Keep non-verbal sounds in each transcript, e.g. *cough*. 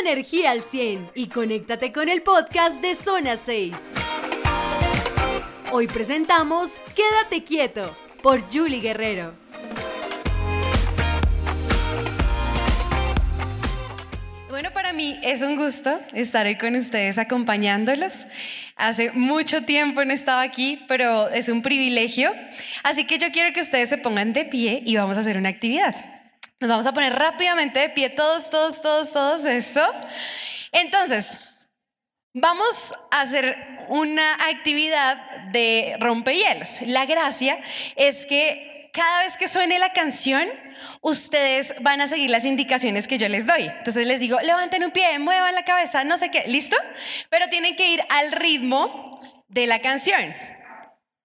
energía al 100 y conéctate con el podcast de Zona 6. Hoy presentamos Quédate quieto por Julie Guerrero. Bueno, para mí es un gusto estar hoy con ustedes acompañándolos. Hace mucho tiempo no estaba aquí, pero es un privilegio. Así que yo quiero que ustedes se pongan de pie y vamos a hacer una actividad. Nos vamos a poner rápidamente de pie, todos, todos, todos, todos, eso. Entonces, vamos a hacer una actividad de rompehielos. La gracia es que cada vez que suene la canción, ustedes van a seguir las indicaciones que yo les doy. Entonces les digo, levanten un pie, muevan la cabeza, no sé qué, ¿listo? Pero tienen que ir al ritmo de la canción.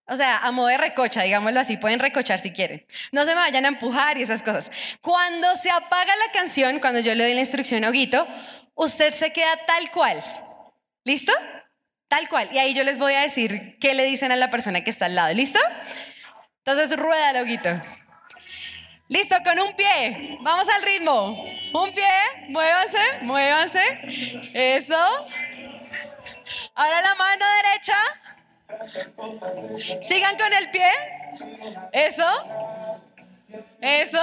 O sea, a modo de recocha, digámoslo así, pueden recochar si quieren. No se me vayan a empujar y esas cosas. Cuando se apaga la canción, cuando yo le doy la instrucción a Huguito, usted se queda tal cual. ¿Listo? Tal cual. Y ahí yo les voy a decir qué le dicen a la persona que está al lado. ¿Listo? Entonces, rueda, Huguito. Listo, con un pie. Vamos al ritmo. Un pie, muévanse, muévanse. Eso. Ahora la mano derecha. Sigan con el pie. Eso. Eso.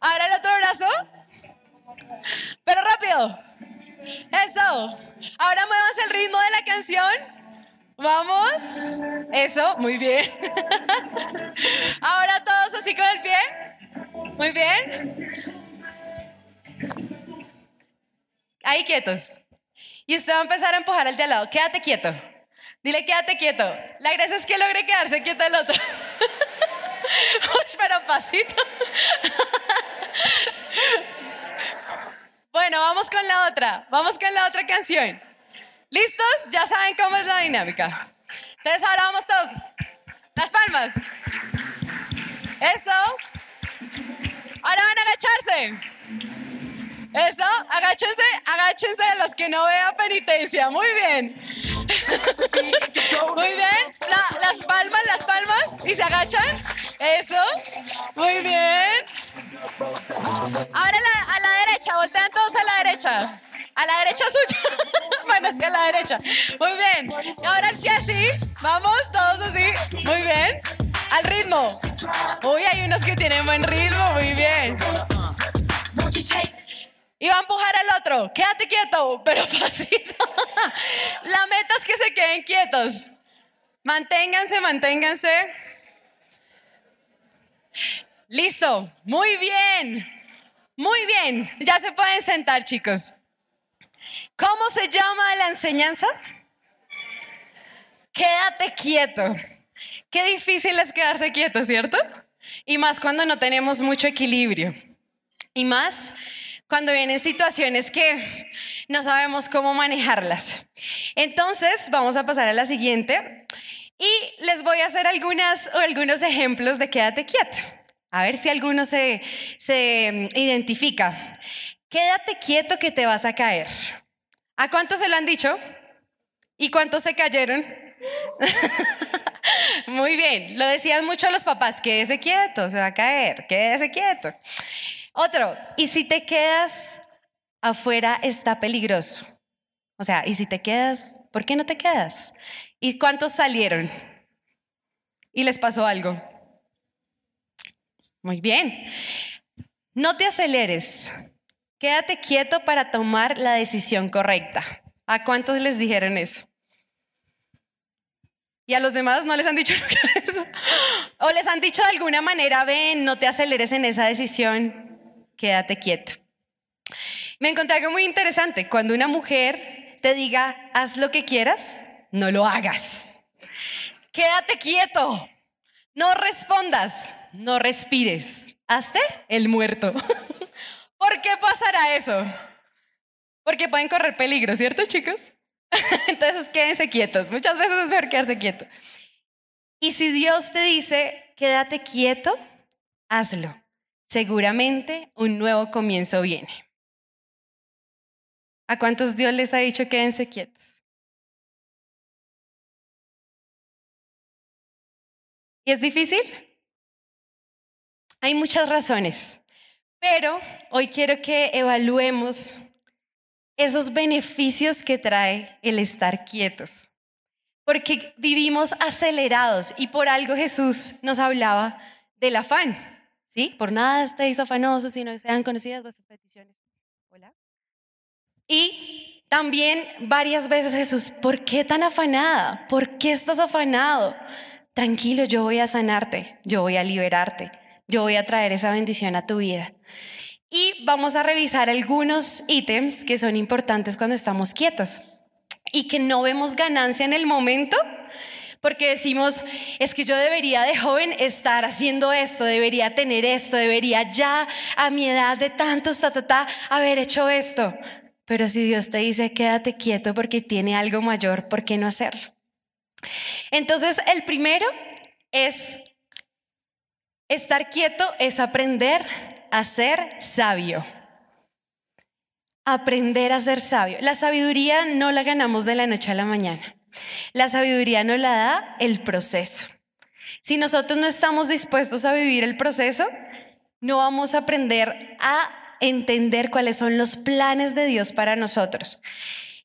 Ahora el otro brazo. Pero rápido. Eso. Ahora muévanse el ritmo de la canción. Vamos. Eso, muy bien. *laughs* Ahora todos así con el pie. Muy bien. Ahí quietos. Y usted va a empezar a empujar al de al lado. Quédate quieto. Dile, quédate quieto. La gracia es que logre quedarse quieto el otro. *laughs* Uy, pero pasito. *laughs* bueno, vamos con la otra. Vamos con la otra canción. ¿Listos? Ya saben cómo es la dinámica. Entonces ahora vamos todos. Las palmas. Eso. Ahora van a agacharse. Eso, agáchense, agáchense los que no vean penitencia. Muy bien. Muy bien. las palmas, las palmas. Y se agachan. Eso. Muy bien. Ahora a la derecha, voltean todos a la derecha. A la derecha suya. *laughs* bueno, a la derecha. Muy bien. Ahora el así. Vamos, todos así. Muy bien. Al ritmo. Uy, hay unos que tienen buen ritmo. Muy bien. Y va a empujar al otro. Quédate quieto, pero *laughs* fácil. La meta es que se queden quietos. Manténganse, manténganse. Listo. Muy bien. Muy bien. Ya se pueden sentar, chicos. ¿Cómo se llama la enseñanza? Quédate quieto. Qué difícil es quedarse quieto, ¿cierto? Y más cuando no tenemos mucho equilibrio. Y más cuando vienen situaciones que no sabemos cómo manejarlas. Entonces, vamos a pasar a la siguiente y les voy a hacer algunas, algunos ejemplos de quédate quieto. A ver si alguno se, se mm, identifica. Quédate quieto que te vas a caer. ¿A cuántos se lo han dicho? ¿Y cuántos se cayeron? *laughs* Muy bien, lo decían mucho los papás, quédese quieto, se va a caer, quédese quieto. Otro, y si te quedas afuera está peligroso. O sea, y si te quedas, ¿por qué no te quedas? ¿Y cuántos salieron? ¿Y les pasó algo? Muy bien. No te aceleres. Quédate quieto para tomar la decisión correcta. ¿A cuántos les dijeron eso? ¿Y a los demás no les han dicho *laughs* eso? ¿O les han dicho de alguna manera, ven, no te aceleres en esa decisión? Quédate quieto. Me encontré algo muy interesante. Cuando una mujer te diga, haz lo que quieras, no lo hagas. Quédate quieto. No respondas. No respires. Hazte el muerto. *laughs* ¿Por qué pasará eso? Porque pueden correr peligro, ¿cierto, chicos? *laughs* Entonces quédense quietos. Muchas veces es mejor quedarse quieto. Y si Dios te dice, quédate quieto, hazlo seguramente un nuevo comienzo viene. ¿A cuántos Dios les ha dicho quédense quietos? ¿Y es difícil? Hay muchas razones, pero hoy quiero que evaluemos esos beneficios que trae el estar quietos. Porque vivimos acelerados y por algo Jesús nos hablaba del afán. ¿Sí? Por nada estéis afanosos, sino que sean conocidas vuestras peticiones. Hola. Y también varias veces Jesús, ¿por qué tan afanada? ¿Por qué estás afanado? Tranquilo, yo voy a sanarte, yo voy a liberarte, yo voy a traer esa bendición a tu vida. Y vamos a revisar algunos ítems que son importantes cuando estamos quietos y que no vemos ganancia en el momento, porque decimos, es que yo debería de joven estar haciendo esto, debería tener esto, debería ya a mi edad de tantos, ta, ta, ta, haber hecho esto. Pero si Dios te dice, quédate quieto porque tiene algo mayor, ¿por qué no hacerlo? Entonces, el primero es, estar quieto es aprender a ser sabio. Aprender a ser sabio. La sabiduría no la ganamos de la noche a la mañana. La sabiduría nos la da el proceso. Si nosotros no estamos dispuestos a vivir el proceso, no vamos a aprender a entender cuáles son los planes de Dios para nosotros.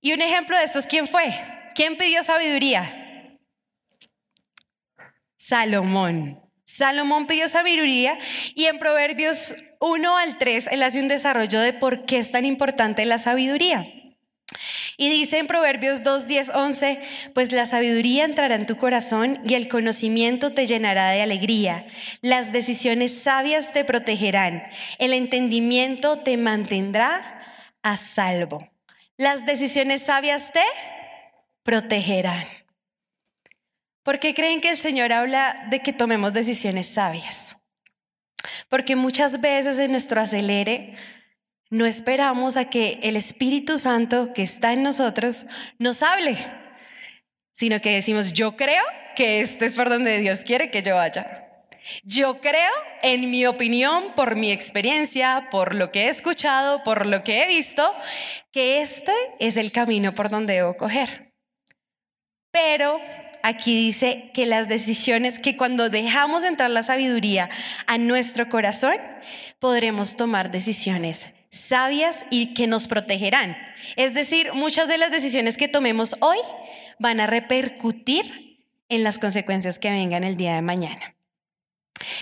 Y un ejemplo de esto es quién fue. ¿Quién pidió sabiduría? Salomón. Salomón pidió sabiduría y en Proverbios 1 al 3 él hace un desarrollo de por qué es tan importante la sabiduría. Y dice en Proverbios 2, 10, 11, pues la sabiduría entrará en tu corazón y el conocimiento te llenará de alegría. Las decisiones sabias te protegerán. El entendimiento te mantendrá a salvo. Las decisiones sabias te protegerán. ¿Por qué creen que el Señor habla de que tomemos decisiones sabias? Porque muchas veces en nuestro acelere no esperamos a que el Espíritu Santo que está en nosotros nos hable, sino que decimos, yo creo que este es por donde Dios quiere que yo vaya. Yo creo, en mi opinión, por mi experiencia, por lo que he escuchado, por lo que he visto, que este es el camino por donde debo coger. Pero aquí dice que las decisiones, que cuando dejamos entrar la sabiduría a nuestro corazón, podremos tomar decisiones sabias y que nos protegerán. Es decir, muchas de las decisiones que tomemos hoy van a repercutir en las consecuencias que vengan el día de mañana.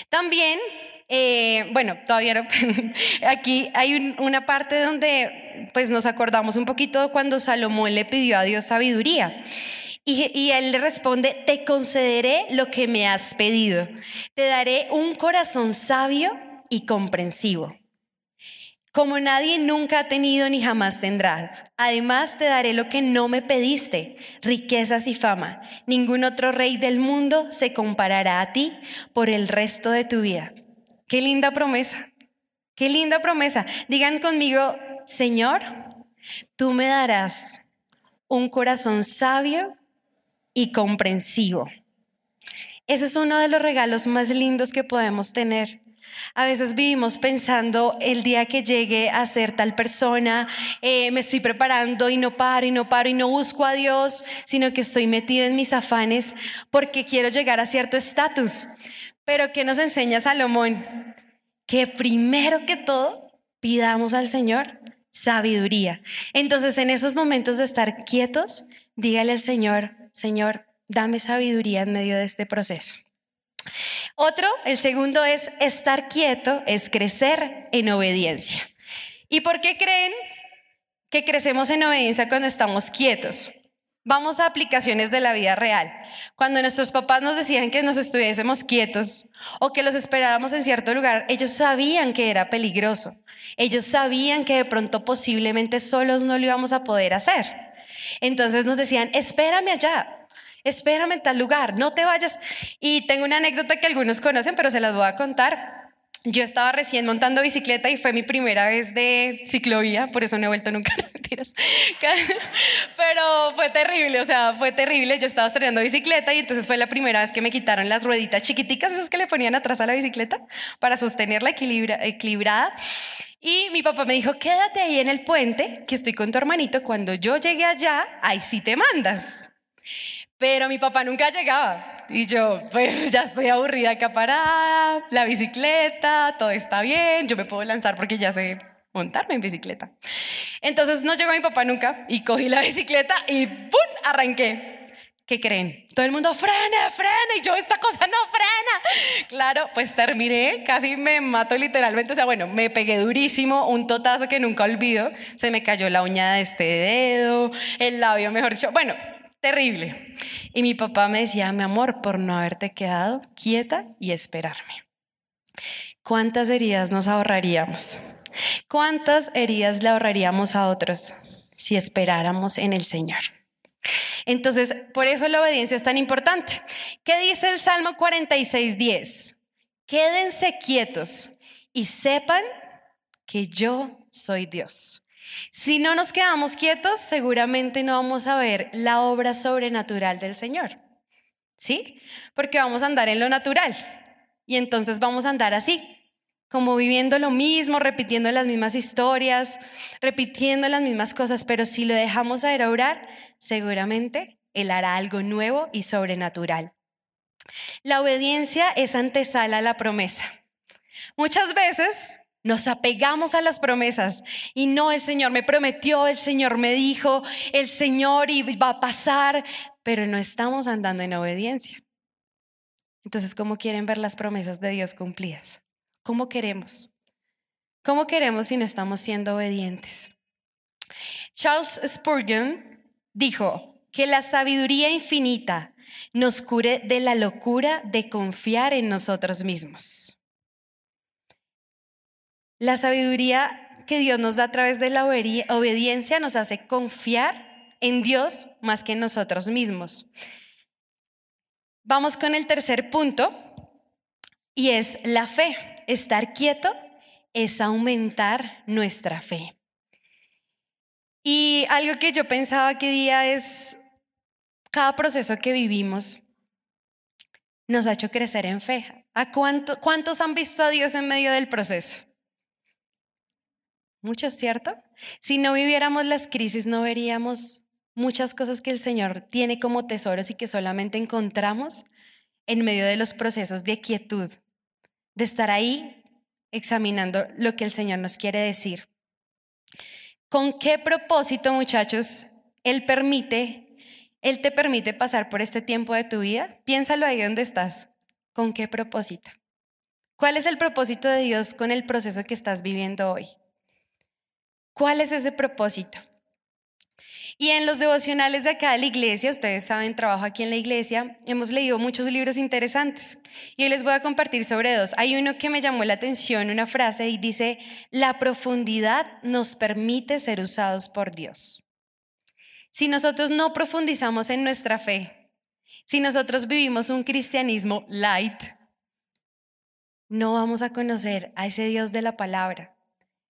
También, eh, bueno, todavía no, *laughs* aquí hay una parte donde pues nos acordamos un poquito cuando Salomón le pidió a Dios sabiduría. Y, y, él le responde, te concederé lo que me has pedido. Te daré un corazón sabio y comprensivo como nadie nunca ha tenido ni jamás tendrá. Además te daré lo que no me pediste, riquezas y fama. Ningún otro rey del mundo se comparará a ti por el resto de tu vida. Qué linda promesa, qué linda promesa. Digan conmigo, Señor, tú me darás un corazón sabio y comprensivo. Ese es uno de los regalos más lindos que podemos tener. A veces vivimos pensando el día que llegue a ser tal persona, eh, me estoy preparando y no paro y no paro y no busco a Dios, sino que estoy metido en mis afanes porque quiero llegar a cierto estatus. Pero ¿qué nos enseña Salomón? Que primero que todo pidamos al Señor sabiduría. Entonces en esos momentos de estar quietos, dígale al Señor, Señor, dame sabiduría en medio de este proceso. Otro, el segundo es estar quieto, es crecer en obediencia. ¿Y por qué creen que crecemos en obediencia cuando estamos quietos? Vamos a aplicaciones de la vida real. Cuando nuestros papás nos decían que nos estuviésemos quietos o que los esperáramos en cierto lugar, ellos sabían que era peligroso. Ellos sabían que de pronto posiblemente solos no lo íbamos a poder hacer. Entonces nos decían, espérame allá, espérame en tal lugar, no te vayas. Y tengo una anécdota que algunos conocen, pero se las voy a contar. Yo estaba recién montando bicicleta y fue mi primera vez de ciclovía, por eso no he vuelto nunca, *laughs* mentiras. *laughs* Pero fue terrible, o sea, fue terrible. Yo estaba estrenando bicicleta y entonces fue la primera vez que me quitaron las rueditas chiquiticas, esas que le ponían atrás a la bicicleta, para sostenerla equilibrada. Y mi papá me dijo, quédate ahí en el puente, que estoy con tu hermanito. Cuando yo llegue allá, ahí sí te mandas. Pero mi papá nunca llegaba. Y yo, pues *laughs* ya estoy aburrida acá parada, la bicicleta, todo está bien, yo me puedo lanzar porque ya sé montarme en bicicleta. Entonces no llegó mi papá nunca y cogí la *laughs* bicicleta y ¡pum! arranqué. ¿Qué creen? Todo el mundo frena, frena y yo esta cosa no frena. Claro, pues terminé, casi me mato literalmente, o sea, bueno, me pegué durísimo, un totazo que nunca olvido, se me cayó la uña de este dedo, el labio, mejor dicho, bueno, terrible. Y mi papá me decía, mi amor, por no haberte quedado quieta y esperarme. ¿Cuántas heridas nos ahorraríamos? ¿Cuántas heridas le ahorraríamos a otros si esperáramos en el Señor? Entonces, por eso la obediencia es tan importante. ¿Qué dice el Salmo 46.10? Quédense quietos y sepan que yo soy Dios. Si no nos quedamos quietos, seguramente no vamos a ver la obra sobrenatural del Señor. ¿Sí? Porque vamos a andar en lo natural. Y entonces vamos a andar así, como viviendo lo mismo, repitiendo las mismas historias, repitiendo las mismas cosas, pero si lo dejamos a a orar, seguramente Él hará algo nuevo y sobrenatural. La obediencia es antesala a la promesa. Muchas veces nos apegamos a las promesas y no, el Señor me prometió, el Señor me dijo, el Señor va a pasar, pero no estamos andando en obediencia. Entonces, ¿cómo quieren ver las promesas de Dios cumplidas? ¿Cómo queremos? ¿Cómo queremos si no estamos siendo obedientes? Charles Spurgeon dijo que la sabiduría infinita nos cure de la locura de confiar en nosotros mismos. La sabiduría que Dios nos da a través de la obediencia nos hace confiar en Dios más que en nosotros mismos. Vamos con el tercer punto y es la fe estar quieto es aumentar nuestra fe. Y algo que yo pensaba que día es, cada proceso que vivimos nos ha hecho crecer en fe. ¿A cuánto, cuántos han visto a Dios en medio del proceso? Muchos, ¿cierto? Si no viviéramos las crisis, no veríamos muchas cosas que el Señor tiene como tesoros y que solamente encontramos en medio de los procesos de quietud, de estar ahí examinando lo que el Señor nos quiere decir. ¿Con qué propósito, muchachos, Él permite, Él te permite pasar por este tiempo de tu vida? Piénsalo ahí donde estás. ¿Con qué propósito? ¿Cuál es el propósito de Dios con el proceso que estás viviendo hoy? ¿Cuál es ese propósito? Y en los devocionales de acá de la iglesia, ustedes saben, trabajo aquí en la iglesia, hemos leído muchos libros interesantes. Y hoy les voy a compartir sobre dos. Hay uno que me llamó la atención, una frase, y dice, la profundidad nos permite ser usados por Dios. Si nosotros no profundizamos en nuestra fe, si nosotros vivimos un cristianismo light, no vamos a conocer a ese Dios de la palabra.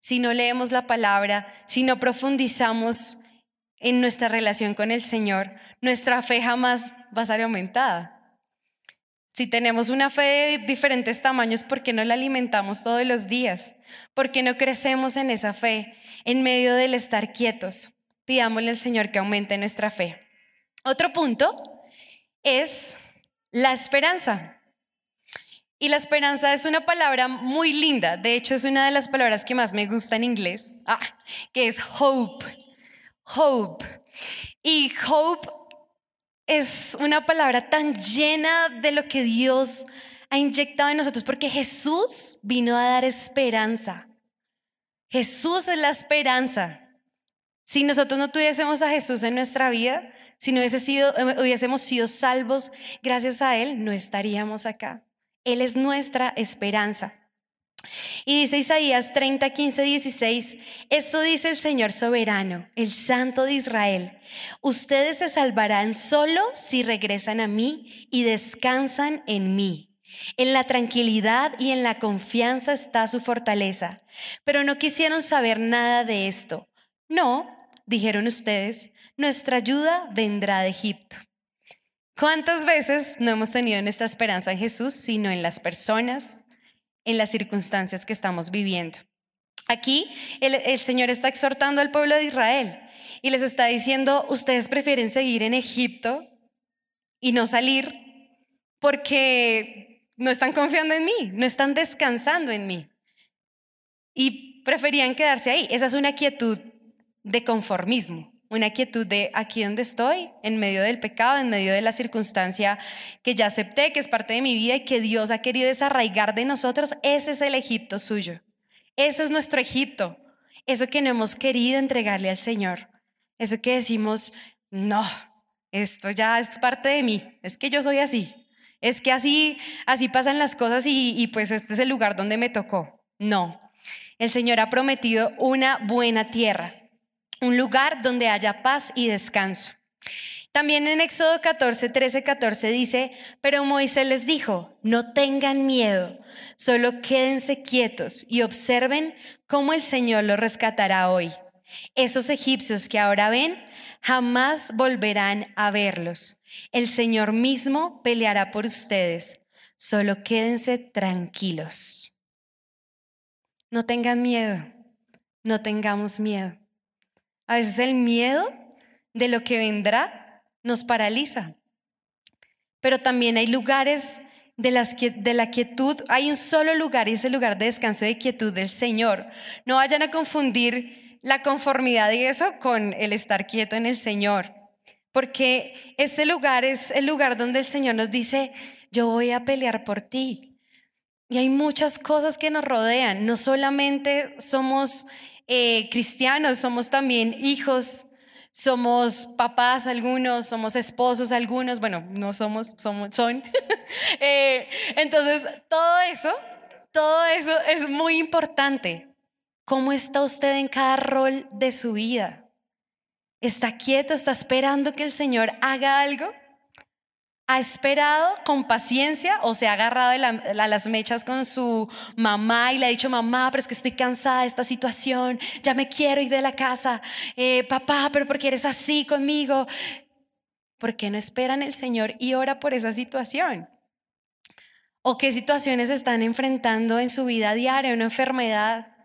Si no leemos la palabra, si no profundizamos en nuestra relación con el Señor, nuestra fe jamás va a ser aumentada. Si tenemos una fe de diferentes tamaños, ¿por qué no la alimentamos todos los días? ¿Por qué no crecemos en esa fe en medio del estar quietos? Pidámosle al Señor que aumente nuestra fe. Otro punto es la esperanza. Y la esperanza es una palabra muy linda. De hecho, es una de las palabras que más me gusta en inglés, ah, que es hope hope. Y hope es una palabra tan llena de lo que Dios ha inyectado en nosotros, porque Jesús vino a dar esperanza. Jesús es la esperanza. Si nosotros no tuviésemos a Jesús en nuestra vida, si no sido, hubiésemos sido salvos gracias a Él, no estaríamos acá. Él es nuestra esperanza. Y dice Isaías 30, 15, 16, esto dice el Señor soberano, el Santo de Israel, ustedes se salvarán solo si regresan a mí y descansan en mí. En la tranquilidad y en la confianza está su fortaleza. Pero no quisieron saber nada de esto. No, dijeron ustedes, nuestra ayuda vendrá de Egipto. ¿Cuántas veces no hemos tenido esta esperanza en Jesús, sino en las personas, en las circunstancias que estamos viviendo. Aquí el, Señor está exhortando al pueblo de Israel y les está diciendo, ustedes prefieren seguir en Egipto y no salir porque no están confiando en mí, no están descansando en mí. Y preferían quedarse ahí. Esa es una quietud de conformismo, una quietud de aquí donde estoy, en medio del pecado, en medio de la circunstancia que ya acepté, que es parte de mi vida y que Dios ha querido desarraigar de nosotros. Ese es el Egipto suyo. Ese es nuestro Egipto. Eso que no hemos querido entregarle al Señor. Eso que decimos, no, esto ya es parte de mí. Es que yo soy así. Es que así, así pasan las cosas y, y pues este es el lugar donde me tocó. No, el Señor ha prometido una buena tierra, un lugar donde haya paz y descanso. También en Éxodo 14, 13, 14 dice, pero Moisés les dijo, no tengan miedo, solo quédense quietos y observen cómo el Señor los rescatará hoy. Esos egipcios que ahora ven, jamás volverán a verlos. El Señor mismo peleará por ustedes. Solo quédense tranquilos. No tengan miedo, no tengamos miedo. A veces el miedo de lo que vendrá nos paraliza. Pero también hay lugares de, de la quietud, hay un solo lugar y es el lugar de descanso y de quietud del Señor. No vayan a confundir la conformidad y eso con el estar quieto en el Señor. Porque este lugar es el lugar donde el Señor nos dice, yo voy a pelear por ti. Y hay muchas cosas que nos rodean. No solamente somos eh, cristianos, somos también hijos, somos papás algunos, somos esposos algunos, bueno, no somos, somos, son. *laughs* Eh, entonces, todo eso, todo eso es muy importante. ¿Cómo está usted en cada rol de su vida? ¿Está quieto? ¿Está esperando que el Señor haga algo? Ha esperado con paciencia o se ha agarrado a las mechas con su mamá y le ha dicho, mamá, pero es que estoy cansada de esta situación, ya me quiero ir de la casa, eh, papá, pero ¿por qué eres así conmigo? ¿Por qué no esperan el Señor y ora por esa situación? ¿O qué situaciones están enfrentando en su vida diaria? Una enfermedad,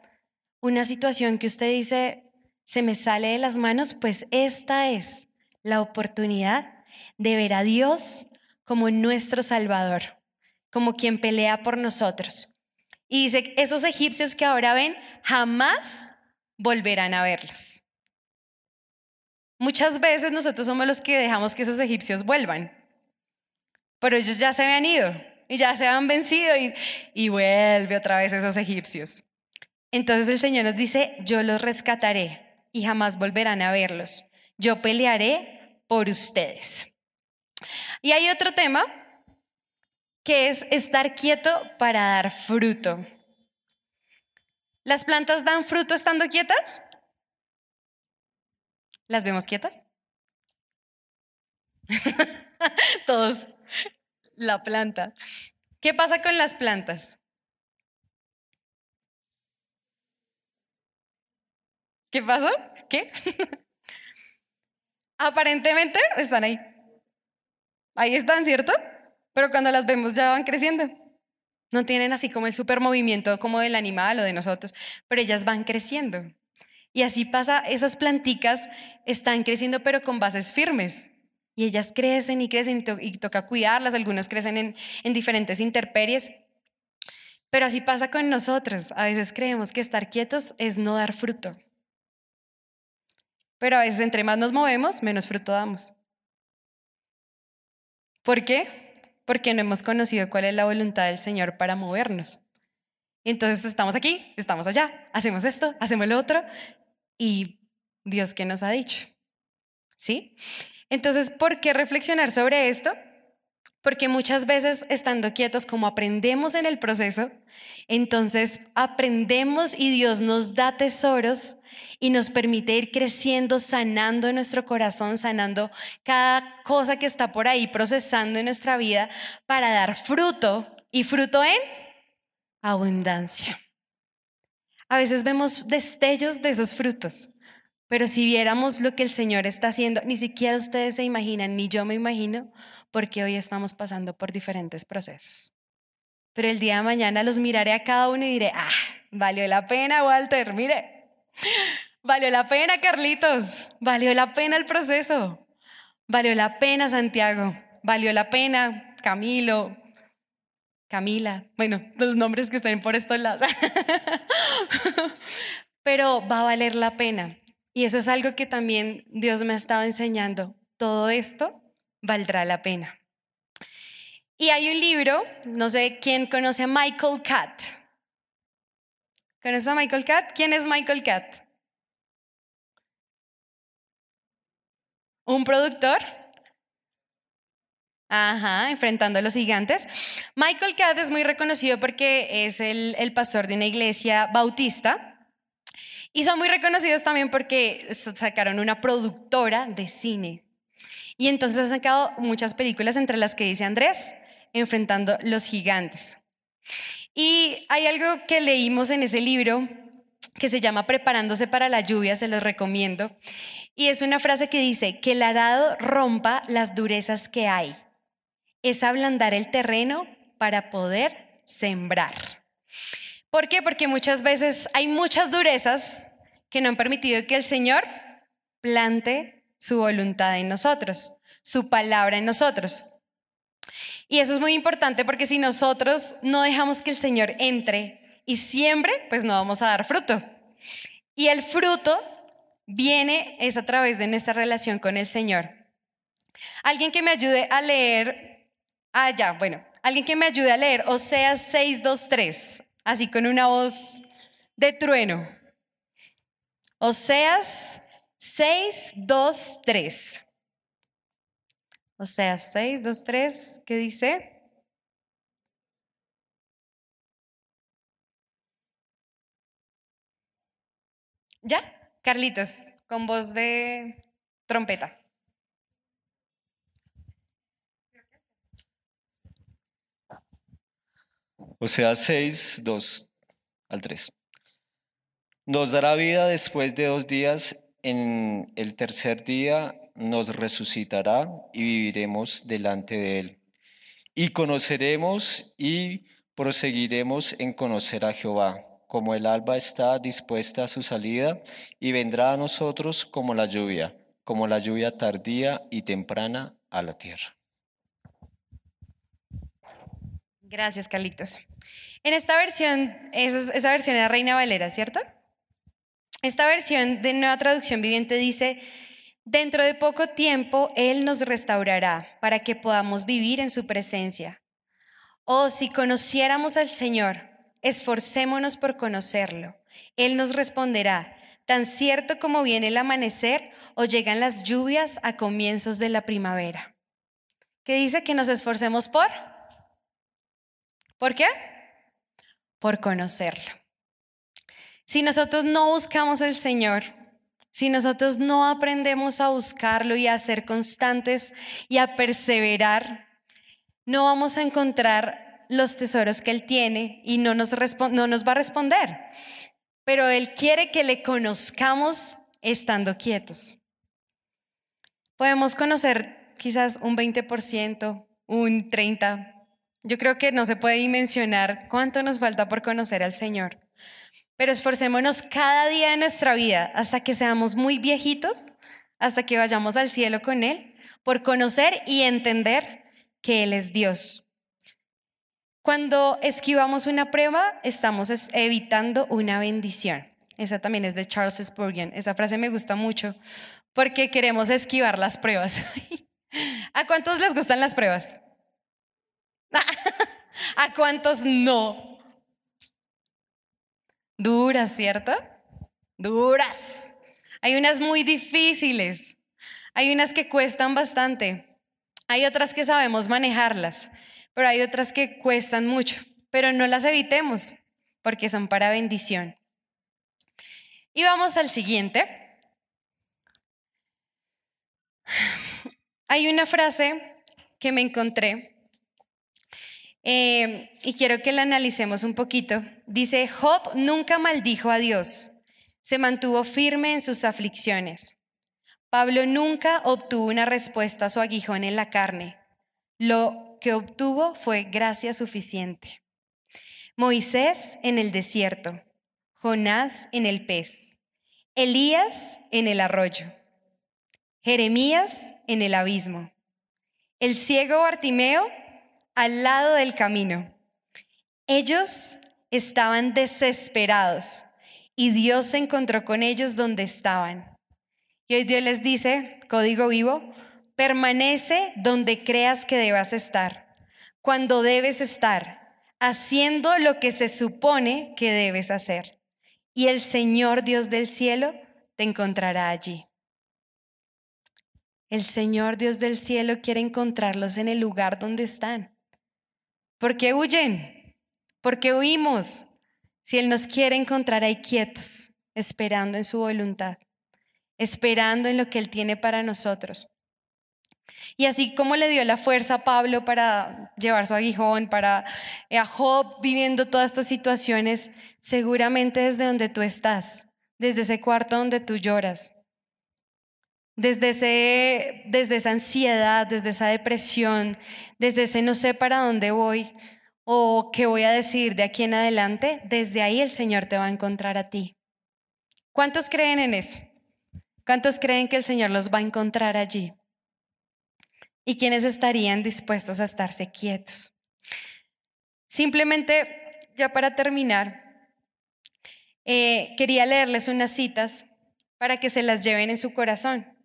una situación que usted dice, se me sale de las manos, pues esta es la oportunidad de ver a Dios como nuestro Salvador, como quien pelea por nosotros. Y dice, esos egipcios que ahora ven, jamás volverán a verlos. Muchas veces nosotros somos los que dejamos que esos egipcios vuelvan, pero ellos ya se habían ido y ya se han vencido y, y vuelve otra vez esos egipcios. Entonces el Señor nos dice, yo los rescataré y jamás volverán a verlos. Yo pelearé por ustedes. Y hay otro tema que es estar quieto para dar fruto. ¿Las plantas dan fruto estando quietas? ¿Las vemos quietas? *laughs* Todos. La planta. ¿Qué pasa con las plantas? ¿Qué pasó? ¿Qué? *laughs* Aparentemente están ahí. Ahí están, ¿cierto? Pero cuando las vemos ya van creciendo. No tienen así como el super movimiento como del animal o de nosotros, pero ellas van creciendo. Y así pasa, esas planticas están creciendo pero con bases firmes. Y ellas crecen y crecen y, toca cuidarlas, algunos crecen en, en diferentes interperies. Pero así pasa con nosotros. A veces creemos que estar quietos es no dar fruto. Pero a veces entre más nos movemos, menos fruto damos. ¿Por qué? Porque no hemos conocido cuál es la voluntad del Señor para movernos. Entonces estamos aquí, estamos allá, hacemos esto, hacemos lo otro y Dios qué nos ha dicho. ¿Sí? Entonces, ¿por qué reflexionar sobre esto? Porque muchas veces estando quietos, como aprendemos en el proceso, entonces aprendemos y Dios nos da tesoros y nos permite ir creciendo, sanando nuestro corazón, sanando cada cosa que está por ahí, procesando en nuestra vida para dar fruto y fruto en abundancia. A veces vemos destellos de esos frutos, pero si viéramos lo que el Señor está haciendo, ni siquiera ustedes se imaginan, ni yo me imagino, porque hoy estamos pasando por diferentes procesos. Pero el día de mañana los miraré a cada uno y diré, ah, valió la pena, Walter, mire, valió la pena, Carlitos, valió la pena el proceso, valió la pena, Santiago, valió la pena, Camilo, Camila, bueno, los nombres que estén por estos lados. *laughs* Pero va a valer la pena. Y eso es algo que también Dios me ha estado enseñando. Todo esto valdrá la pena. Y hay un libro, no sé quién conoce a Michael Catt. ¿Conoce a Michael Catt? ¿Quién es Michael Catt? ¿Un productor? Ajá, enfrentando a los gigantes. Michael Catt es muy reconocido porque es el, el, pastor de una iglesia bautista. Y son muy reconocidos también porque sacaron una productora de cine. Y entonces han sacado muchas películas, entre las que dice Andrés, enfrentando los gigantes. Y hay algo que leímos en ese libro que se llama Preparándose para la lluvia, se los recomiendo. Y es una frase que dice, que el arado rompa las durezas que hay es ablandar el terreno para poder sembrar. ¿Por qué? Porque muchas veces hay muchas durezas que no han permitido que el Señor plante su voluntad en nosotros, su palabra en nosotros. Y eso es muy importante porque si nosotros no dejamos que el Señor entre y siembre, pues no vamos a dar fruto. Y el fruto viene es a través de nuestra relación con el Señor. Alguien que me ayude a leer Ah, ya, bueno. Alguien que me ayude a leer Oseas 6, 2, 3, así con una voz de trueno. Oseas 6, 2, 3. Oseas 6, 2, 3, ¿qué dice? ¿Ya? Carlitos, con voz de trompeta. O sea, 6, 2 al 3. Nos dará vida después de dos días, en el tercer día nos resucitará y viviremos delante de Él. Y conoceremos y proseguiremos en conocer a Jehová, como el alba está dispuesta a su salida, y vendrá a nosotros como la lluvia, como la lluvia tardía y temprana a la tierra. Gracias, Carlitos. En esta versión, esa, versión es Reina Valera, ¿cierto? Esta versión de Nueva Traducción Viviente dice, dentro de poco tiempo Él nos restaurará para que podamos vivir en su presencia. Oh, si conociéramos al Señor, esforcémonos por conocerlo. Él nos responderá, tan cierto como viene el amanecer o llegan las lluvias a comienzos de la primavera. ¿Qué dice que nos esforcemos por? ¿Por qué? Por conocerlo. Si nosotros no buscamos al Señor, si nosotros no aprendemos a buscarlo y a ser constantes y a perseverar, no vamos a encontrar los tesoros que Él tiene y no nos, no nos va a responder. Pero Él quiere que le conozcamos estando quietos. Podemos conocer quizás un 20%, un 30%, yo creo que no se puede dimensionar cuánto nos falta por conocer al Señor. Pero esforcémonos cada día de nuestra vida hasta que seamos muy viejitos, hasta que vayamos al cielo con Él, por conocer y entender que Él es Dios. Cuando esquivamos una prueba, estamos evitando una bendición. Esa también es de Charles Spurgeon. Esa frase me gusta mucho porque queremos esquivar las pruebas. *laughs* ¿A cuántos les gustan las pruebas? *laughs* ¿A cuántos no? Duras, ¿cierto? Duras. Hay unas muy difíciles. Hay unas que cuestan bastante. Hay otras que sabemos manejarlas, pero hay otras que cuestan mucho. Pero no las evitemos porque son para bendición. Y vamos al siguiente. Hay una frase que me encontré Em, y quiero que la analicemos un poquito. Dice, Job nunca maldijo a Dios, se mantuvo firme en sus aflicciones. Pablo nunca obtuvo una respuesta a su aguijón en la carne. Lo que obtuvo fue gracia suficiente. Moisés en el desierto, Jonás en el pez, Elías en el arroyo, Jeremías en el abismo, el ciego Bartimeo al lado del camino, Ellos estaban desesperados y Dios se encontró con ellos donde estaban. Y hoy Dios les dice, código vivo, permanece donde creas que debas estar, cuando debes estar, haciendo lo que se supone que debes hacer. Y el Señor Dios del cielo te encontrará allí. El Señor Dios del cielo quiere encontrarlos en el lugar donde están. ¿Por qué huyen? ¿Por qué huimos? Si Él nos quiere encontrar ahí quietos, esperando en su voluntad, esperando en lo que Él tiene para nosotros. Y así como le dio la fuerza a Pablo para llevar su aguijón, para a Job viviendo todas estas situaciones, seguramente desde donde tú estás, desde ese cuarto donde tú lloras, desde, ese, desde esa ansiedad, desde esa depresión, desde ese no sé para dónde voy o qué voy a decir de aquí en adelante, desde ahí el Señor te va a encontrar a ti. ¿Cuántos creen en eso? ¿Cuántos creen que el Señor los va a encontrar allí? ¿Y quiénes estarían dispuestos a estarse quietos? Simplemente, ya para terminar, eh, quería leerles unas citas para que se las lleven en su corazón.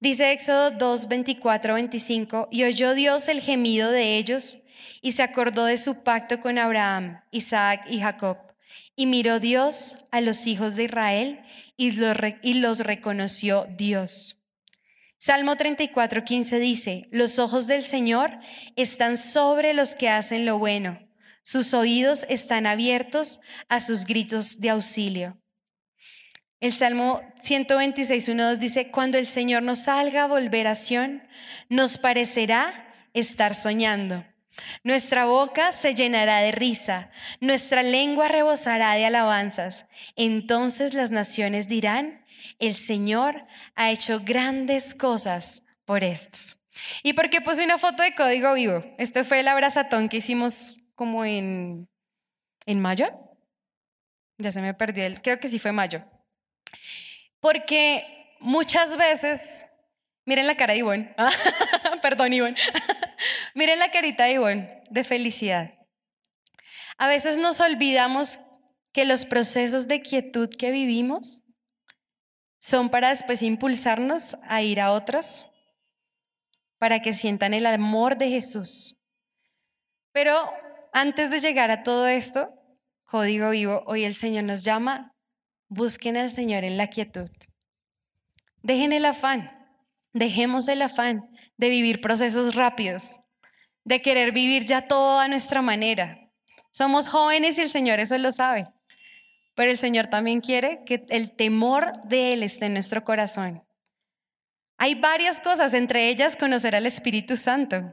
Dice Éxodo 2, 24, 25, y oyó Dios el gemido de ellos y se acordó de su pacto con Abraham, Isaac y Jacob. Y miró Dios a los hijos de Israel y los, y los reconoció Dios. Salmo 34, 15 dice, los ojos del Señor están sobre los que hacen lo bueno, sus oídos están abiertos a sus gritos de auxilio. El Salmo 126, 1, 2 dice, cuando el Señor nos salga a volver a Sion, nos parecerá estar soñando. Nuestra boca se llenará de risa, nuestra lengua rebosará de alabanzas. Entonces las naciones dirán, el Señor ha hecho grandes cosas por estos. ¿Y por qué puse una foto de código vivo? Este fue el abrazatón que hicimos como en, en mayo. Ya se me perdió el, creo que sí fue mayo. Porque muchas veces, miren la cara de Ivonne, *laughs* perdón Ivonne, *laughs* miren la carita de Ivonne de felicidad. A veces nos olvidamos que los procesos de quietud que vivimos son para después impulsarnos a ir a otros, para que sientan el amor de Jesús. Pero antes de llegar a todo esto, código vivo, hoy el Señor nos llama Busquen al Señor en la quietud. Dejen el afán, dejemos el afán de vivir procesos rápidos, de querer vivir ya todo a nuestra manera. Somos jóvenes y el Señor eso lo sabe, pero el Señor también quiere que el temor de Él esté en nuestro corazón. Hay varias cosas, entre ellas conocer al Espíritu Santo,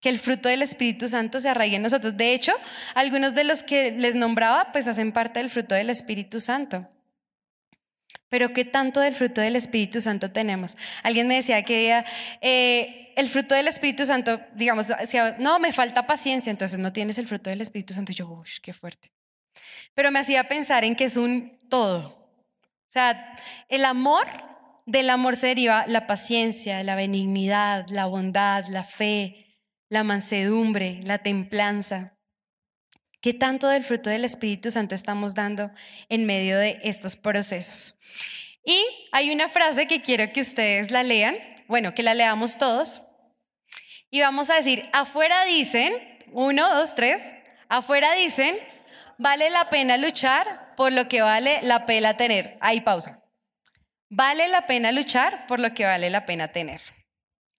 que el fruto del Espíritu Santo se arraigue en nosotros. De hecho, algunos de los que les nombraba, pues hacen parte del fruto del Espíritu Santo. Pero ¿qué tanto del fruto del Espíritu Santo tenemos? Alguien me decía que eh, el fruto del Espíritu Santo, digamos, no, me falta paciencia, entonces no tienes el fruto del Espíritu Santo. Y yo, uff, qué fuerte. Pero me hacía pensar en que es un todo. O sea, el amor, del amor se deriva la paciencia, la benignidad, la bondad, la fe, la mansedumbre, la templanza. ¿Qué tanto del fruto del Espíritu Santo estamos dando en medio de estos procesos? Y hay una frase que quiero que ustedes la lean, bueno, que la leamos todos. Y vamos a decir, afuera dicen, uno, dos, tres, afuera dicen, vale la pena luchar por lo que vale la pena tener. Ahí pausa. Vale la pena luchar por lo que vale la pena tener.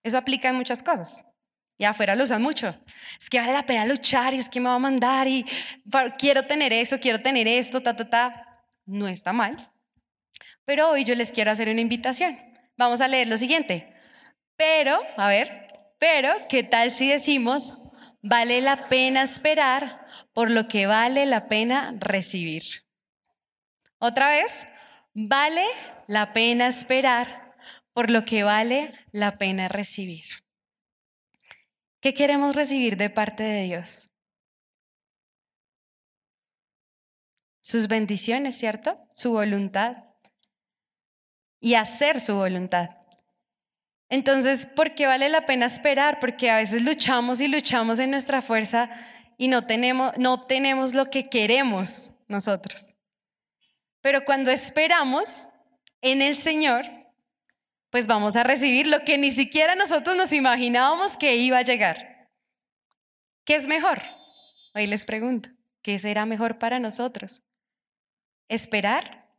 Eso aplica en muchas cosas. Y afuera lo usan mucho. Es que vale la pena luchar y es que me va a mandar y quiero tener eso, quiero tener esto, ta, ta, ta. No está mal. Pero hoy yo les quiero hacer una invitación. Vamos a leer lo siguiente. Pero, a ver, pero, ¿qué tal si decimos, vale la pena esperar por lo que vale la pena recibir? Otra vez, vale la pena esperar por lo que vale la pena recibir. ¿Qué queremos recibir de parte de Dios? Sus bendiciones, ¿cierto? Su voluntad. Y hacer su voluntad. Entonces, ¿por qué vale la pena esperar? Porque a veces luchamos y luchamos en nuestra fuerza y no, tenemos, no obtenemos lo que queremos nosotros. Pero cuando esperamos en el Señor, pues vamos a recibir lo que ni siquiera nosotros nos imaginábamos que iba a llegar. ¿Qué es mejor? Hoy les pregunto, ¿qué será mejor para nosotros? ¿Esperar?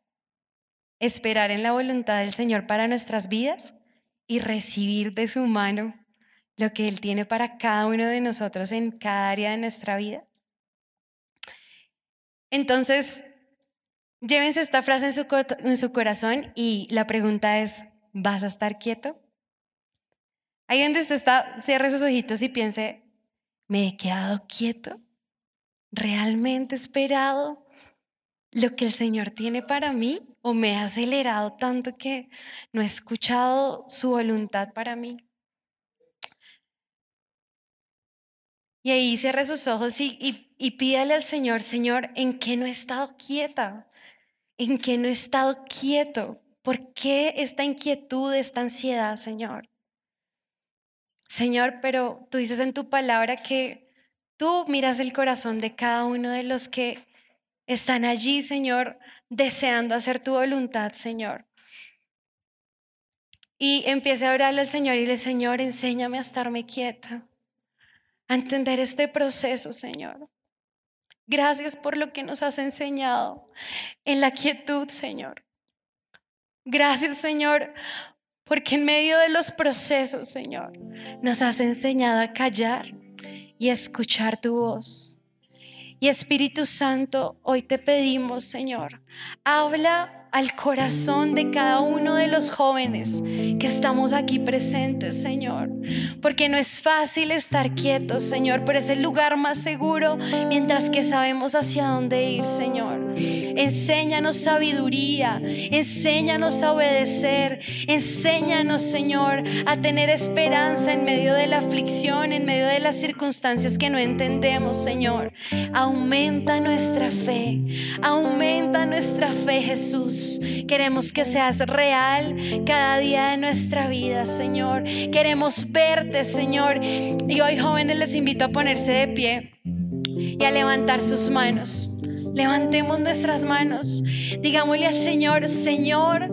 ¿Esperar en la voluntad del Señor para nuestras vidas y recibir de su mano lo que Él tiene para cada uno de nosotros en cada área de nuestra vida? Entonces, llévense esta frase en su, en su corazón y la pregunta es, ¿vas a estar quieto? Ahí donde usted está, cierre sus ojitos y piense, ¿me he quedado quieto? ¿Realmente esperado lo que el Señor tiene para mí? ¿O me he acelerado tanto que no he escuchado su voluntad para mí? Y ahí cierre sus ojos y, y, y pídale al Señor, Señor, ¿en qué no he estado quieta? ¿En qué no he estado quieto? ¿Por qué esta inquietud, esta ansiedad, Señor? Señor, pero tú dices en tu palabra que tú miras el corazón de cada uno de los que están allí, Señor, deseando hacer tu voluntad, Señor. Y empiece a orarle al Señor y le, Señor, enséñame a estarme quieta, a entender este proceso, Señor. Gracias por lo que nos has enseñado en la quietud, Señor. Gracias, Señor, porque en medio de los procesos, Señor, nos has enseñado a callar y a escuchar tu voz. Y Espíritu Santo, hoy te pedimos, Señor, habla al corazón de cada uno de los jóvenes que estamos aquí presentes, Señor. Porque no es fácil estar quietos, Señor, pero es el lugar más seguro mientras que sabemos hacia dónde ir, Señor. Enséñanos sabiduría, enséñanos a obedecer, enséñanos, Señor, a tener esperanza en medio de la aflicción, en medio de las circunstancias que no entendemos, Señor. Aumenta nuestra fe, aumenta nuestra fe, Jesús. Queremos que seas real cada día de nuestra vida, Señor. Queremos verte, Señor. Y hoy jóvenes les invito a ponerse de pie y a levantar sus manos. Levantemos nuestras manos. Digámosle al Señor, Señor,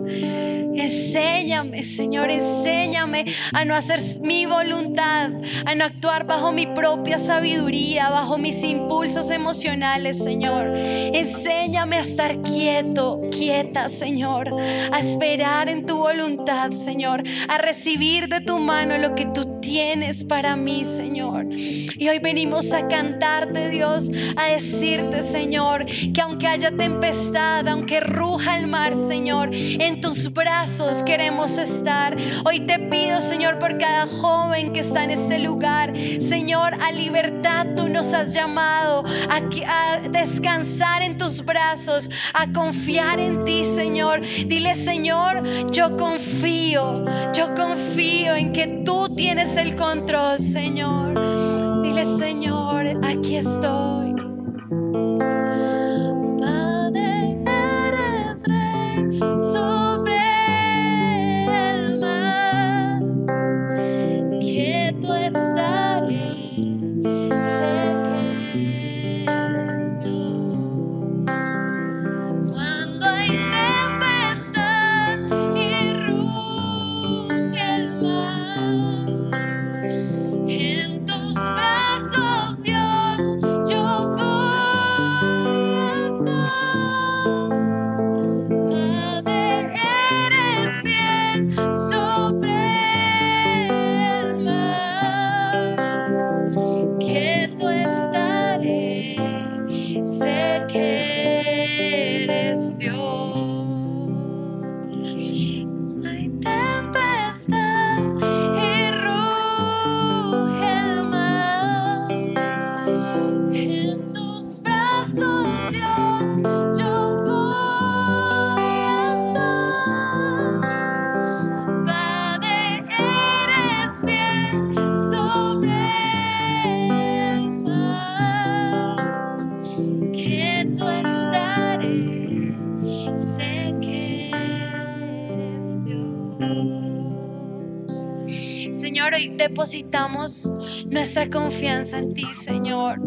Enséñame, Señor, enséñame a no hacer mi voluntad, a no actuar bajo mi propia sabiduría, bajo mis impulsos emocionales, Señor. Enséñame a estar quieto, quieta, Señor, a esperar en tu voluntad, Señor, a recibir de tu mano lo que tú tienes para mí, Señor. Y hoy venimos a cantarte, Dios, a decirte, Señor, que aunque haya tempestad, aunque ruja el mar, Señor, en tus brazos, queremos estar. Hoy te pido, Señor, por cada joven que está en este lugar. Señor, a libertad tú nos has llamado a, a descansar en tus brazos, a confiar en ti, Señor. Dile, Señor, yo confío, yo confío en que tú tienes el control, Señor. Dile, Señor, aquí estoy. Depositamos nuestra confianza en ti, Señor.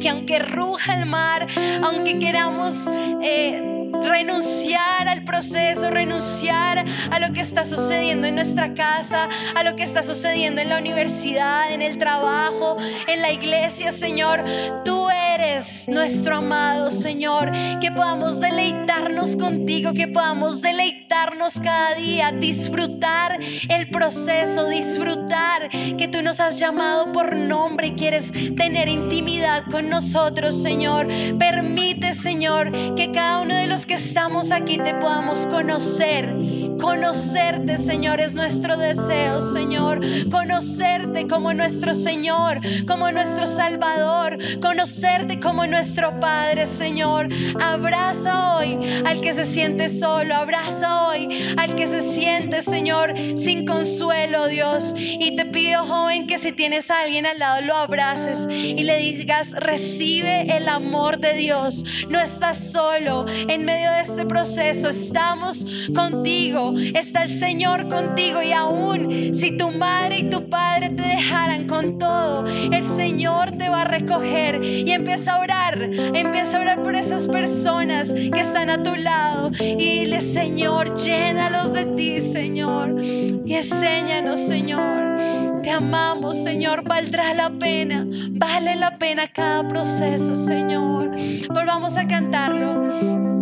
que aunque ruja el mar, aunque queramos... Eh, renunciar al proceso, renunciar a lo que está sucediendo en nuestra casa, a lo que está sucediendo en la universidad, en el trabajo, en la iglesia, Señor. Tú eres nuestro amado Señor, que podamos deleitarnos contigo, que podamos deleitarnos cada día, disfrutar el proceso, disfrutar que tú nos has llamado por nombre y quieres tener intimidad con nosotros, Señor. Permite, Señor, que cada uno de los que estamos aquí te podamos conocer. Conocerte, Señor, es nuestro deseo, Señor. Conocerte como nuestro Señor, como nuestro Salvador. Conocerte como nuestro Padre, Señor. Abraza hoy al que se siente solo. Abraza hoy al que se siente, Señor, sin consuelo, Dios. Y te pido, joven, que si tienes a alguien al lado, lo abraces y le digas, recibe el amor de Dios. No estás solo en medio de este proceso. Estamos contigo. Está el Señor contigo. Y aún si tu madre y tu padre te dejaran con todo, el Señor te va a recoger. Y empieza a orar. Empieza a orar por esas personas que están a tu lado. Y dile, Señor, llénalos de ti, Señor. Y enséñanos, Señor. Te amamos, Señor. Valdrá la pena. Vale la pena cada proceso, Señor. Volvamos a cantarlo.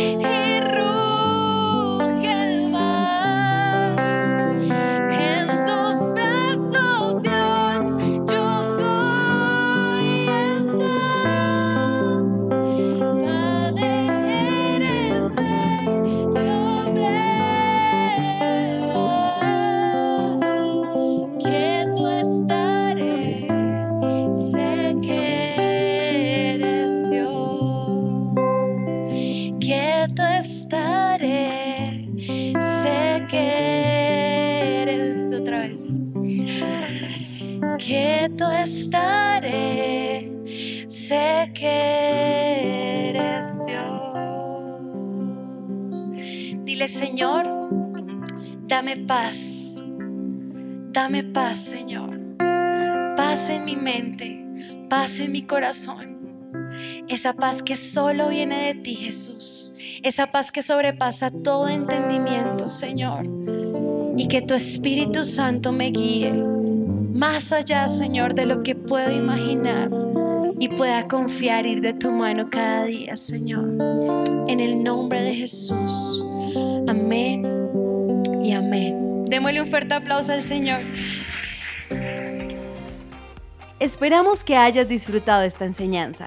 Hey. Tempestad y Señor, dame paz. Dame paz, Señor. Paz en mi mente, paz en mi corazón. Esa paz que solo viene de ti, Jesús. Esa paz que sobrepasa todo entendimiento, Señor. Y que tu Espíritu Santo me guíe más allá, Señor, de lo que puedo imaginar y pueda confiar ir de tu mano cada día, Señor. En el nombre de Jesús. Amén y amén. Démosle un fuerte aplauso al Señor. Esperamos que hayas disfrutado esta enseñanza.